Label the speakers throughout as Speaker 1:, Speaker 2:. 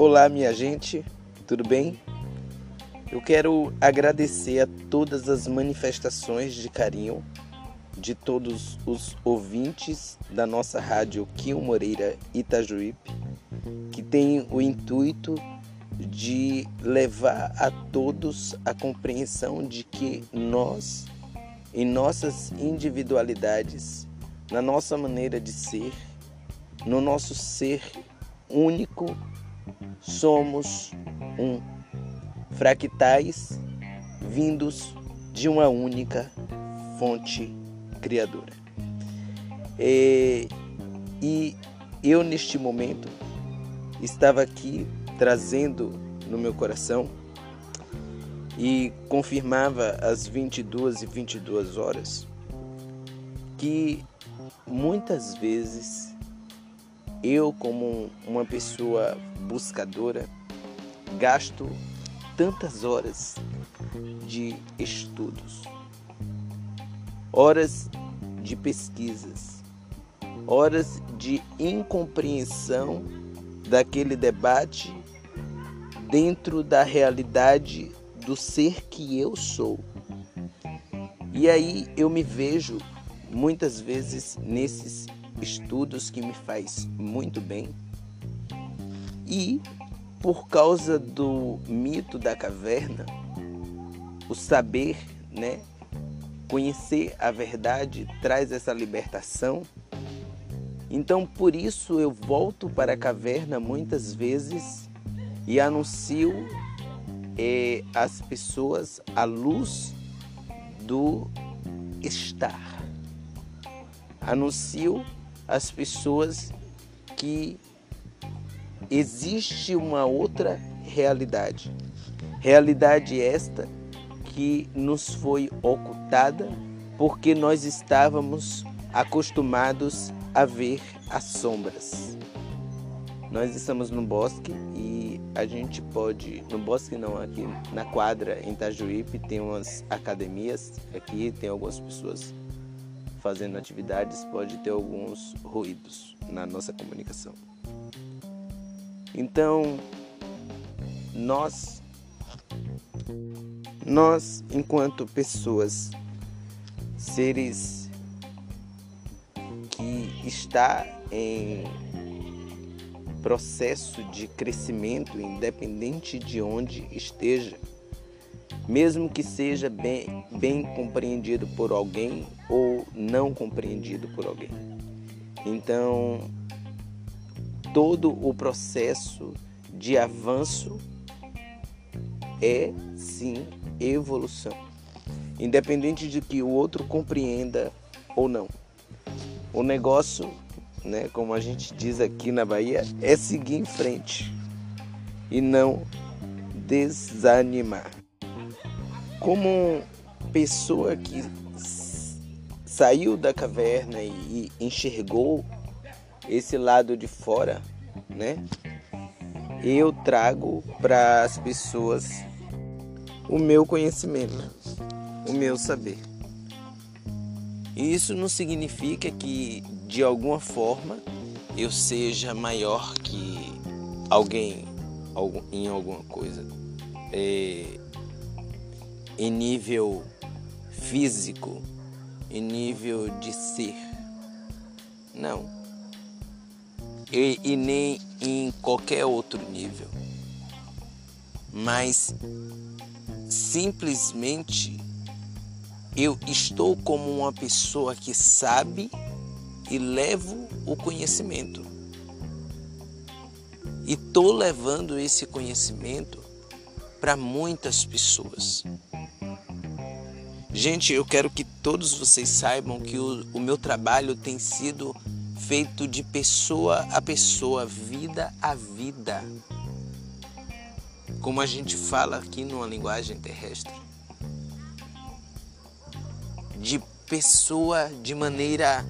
Speaker 1: Olá, minha gente, tudo bem? Eu quero agradecer a todas as manifestações de carinho de todos os ouvintes da nossa rádio Quinho Moreira Itajuípe, que tem o intuito de levar a todos a compreensão de que nós, em nossas individualidades, na nossa maneira de ser, no nosso ser único, somos um fractais vindos de uma única fonte criadora. E, e eu, neste momento, estava aqui trazendo no meu coração e confirmava às 22 e 22 horas que muitas vezes eu, como uma pessoa buscadora, gasto tantas horas de estudos, horas de pesquisas, horas de incompreensão daquele debate dentro da realidade do ser que eu sou. E aí eu me vejo muitas vezes nesses estudos que me faz muito bem. E por causa do mito da caverna, o saber, né, conhecer a verdade traz essa libertação. Então, por isso eu volto para a caverna muitas vezes e anuncio é, às pessoas a luz do estar. Anuncio às pessoas que existe uma outra realidade. Realidade esta que nos foi ocultada porque nós estávamos acostumados a ver as sombras. Nós estamos no bosque e a gente pode, no bosque não, aqui na quadra em Itajuípe tem umas academias, aqui tem algumas pessoas fazendo atividades, pode ter alguns ruídos na nossa comunicação. Então, nós, nós enquanto pessoas, seres que está em processo de crescimento, independente de onde esteja, mesmo que seja bem, bem compreendido por alguém ou não compreendido por alguém. Então, todo o processo de avanço é sim evolução, independente de que o outro compreenda ou não. O negócio, né, como a gente diz aqui na Bahia, é seguir em frente e não desanimar. Como pessoa que saiu da caverna e enxergou esse lado de fora, né? Eu trago para as pessoas o meu conhecimento, o meu saber. E isso não significa que de alguma forma eu seja maior que alguém em alguma coisa. É, em nível físico, em nível de ser. Não e, e nem em qualquer outro nível, mas simplesmente eu estou como uma pessoa que sabe e levo o conhecimento. E estou levando esse conhecimento para muitas pessoas. Gente, eu quero que todos vocês saibam que o, o meu trabalho tem sido feito de pessoa a pessoa, vida a vida. Como a gente fala aqui numa linguagem terrestre. De pessoa de maneira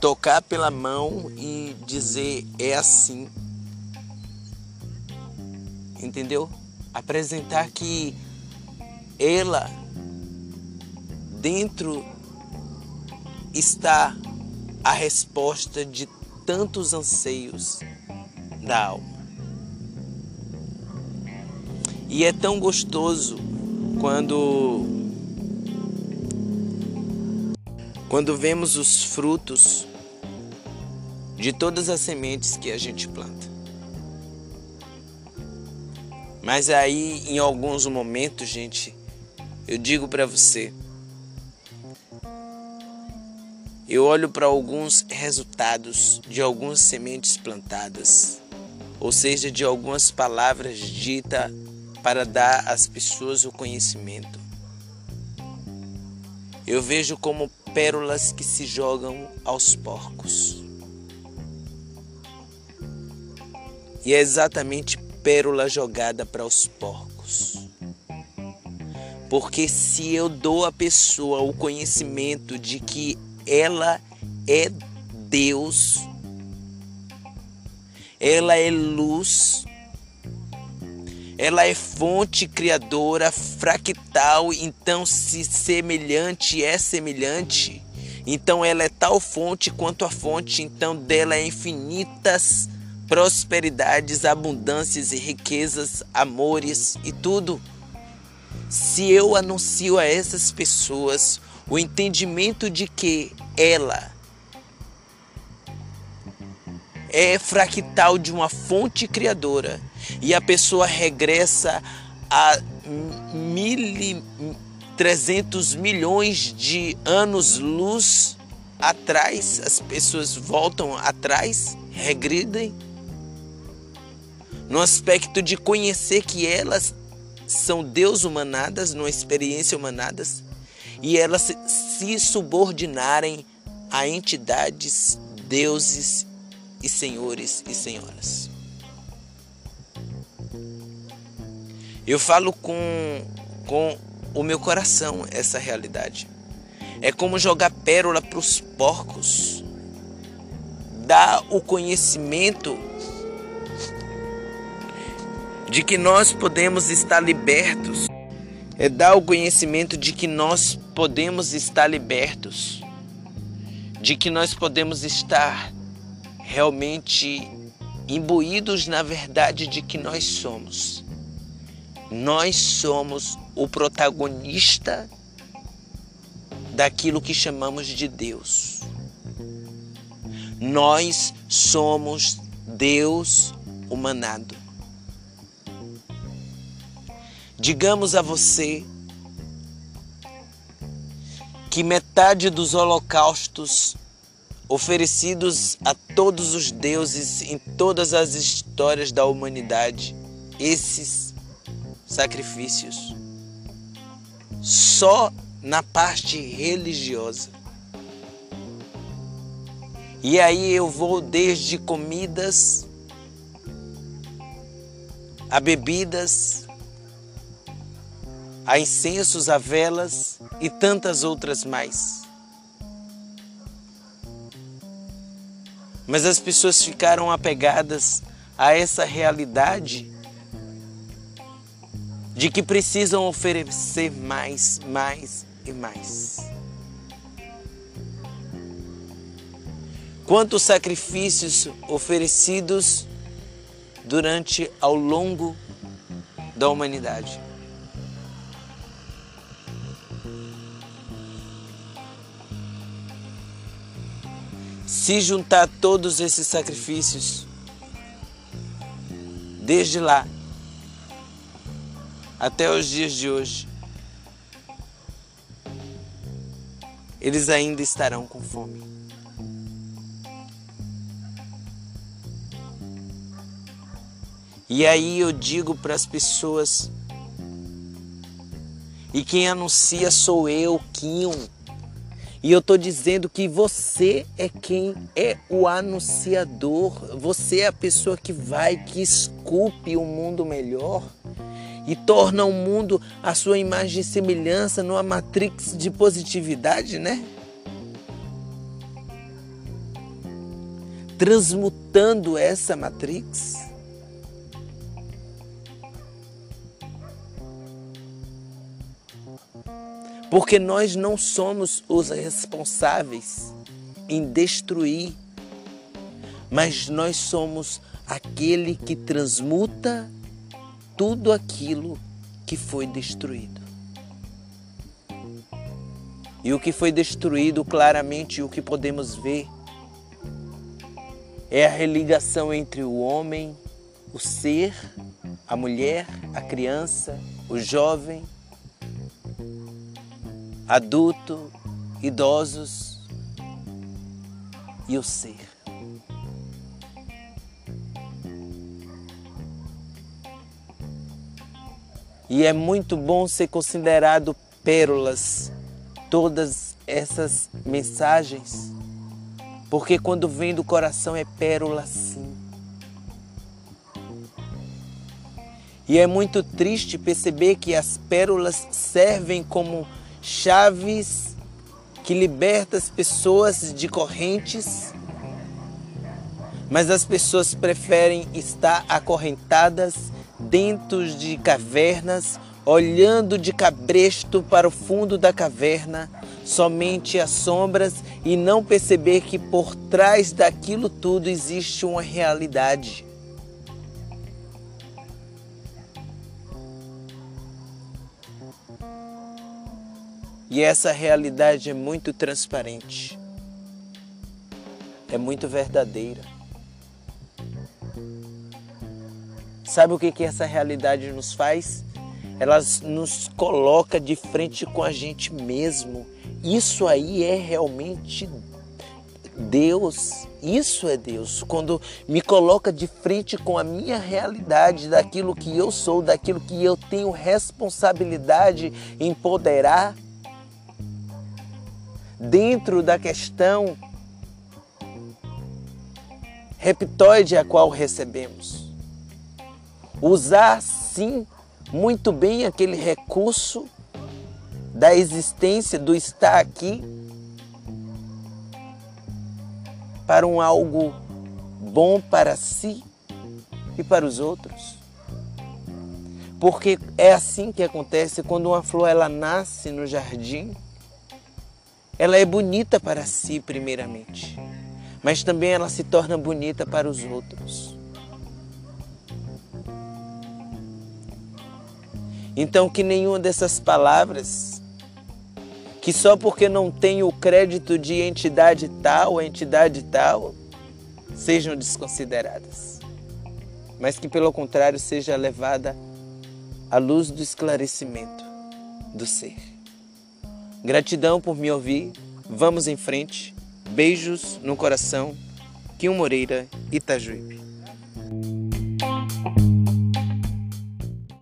Speaker 1: tocar pela mão e dizer é assim. Entendeu? Apresentar que ela dentro está a resposta de tantos anseios da alma. E é tão gostoso quando quando vemos os frutos de todas as sementes que a gente planta. Mas aí, em alguns momentos, gente, eu digo para você, eu olho para alguns resultados de algumas sementes plantadas, ou seja, de algumas palavras ditas para dar às pessoas o conhecimento. Eu vejo como pérolas que se jogam aos porcos. E é exatamente pérola jogada para os porcos. Porque se eu dou à pessoa o conhecimento de que ela é Deus, ela é luz, ela é fonte criadora, fractal, então se semelhante é semelhante, então ela é tal fonte quanto a fonte, então dela é infinitas prosperidades, abundâncias e riquezas, amores e tudo. Se eu anuncio a essas pessoas o entendimento de que ela é fractal de uma fonte criadora e a pessoa regressa a mil, 300 milhões de anos-luz atrás, as pessoas voltam atrás, regridem no aspecto de conhecer que elas são Deus humanadas, numa experiência humanadas, e elas se, se subordinarem a entidades, deuses e senhores e senhoras. Eu falo com, com o meu coração essa realidade. É como jogar pérola para os porcos. Dar o conhecimento de que nós podemos estar libertos. É dar o conhecimento de que nós podemos estar libertos. De que nós podemos estar realmente imbuídos na verdade de que nós somos. Nós somos o protagonista daquilo que chamamos de Deus. Nós somos Deus humanado. Digamos a você metade dos holocaustos oferecidos a todos os deuses em todas as histórias da humanidade, esses sacrifícios, só na parte religiosa. E aí eu vou desde comidas a bebidas, a incensos, a velas e tantas outras mais. Mas as pessoas ficaram apegadas a essa realidade de que precisam oferecer mais, mais e mais. Quantos sacrifícios oferecidos durante ao longo da humanidade? Se juntar todos esses sacrifícios, desde lá até os dias de hoje, eles ainda estarão com fome. E aí eu digo para as pessoas, e quem anuncia sou eu, Kion. E eu estou dizendo que você é quem é o anunciador, você é a pessoa que vai, que esculpe o um mundo melhor e torna o mundo a sua imagem e semelhança numa matrix de positividade, né? Transmutando essa matrix. Porque nós não somos os responsáveis em destruir, mas nós somos aquele que transmuta tudo aquilo que foi destruído. E o que foi destruído, claramente, o que podemos ver é a religação entre o homem, o ser, a mulher, a criança, o jovem, adulto, idosos e o ser. E é muito bom ser considerado pérolas todas essas mensagens, porque quando vem do coração é pérola sim. E é muito triste perceber que as pérolas servem como chaves que libertam as pessoas de correntes, mas as pessoas preferem estar acorrentadas dentro de cavernas, olhando de cabresto para o fundo da caverna, somente as sombras e não perceber que por trás daquilo tudo existe uma realidade. E essa realidade é muito transparente, é muito verdadeira. Sabe o que, que essa realidade nos faz? Ela nos coloca de frente com a gente mesmo. Isso aí é realmente Deus. Isso é Deus. Quando me coloca de frente com a minha realidade, daquilo que eu sou, daquilo que eu tenho responsabilidade em empoderar, dentro da questão reptoide a qual recebemos usar sim muito bem aquele recurso da existência, do estar aqui, para um algo bom para si e para os outros. Porque é assim que acontece quando uma flor ela nasce no jardim. Ela é bonita para si primeiramente, mas também ela se torna bonita para os outros. Então, que nenhuma dessas palavras, que só porque não tem o crédito de entidade tal, entidade tal, sejam desconsideradas, mas que, pelo contrário, seja levada à luz do esclarecimento do ser. Gratidão por me ouvir. Vamos em frente. Beijos no coração. Kim Moreira, Itajuípe.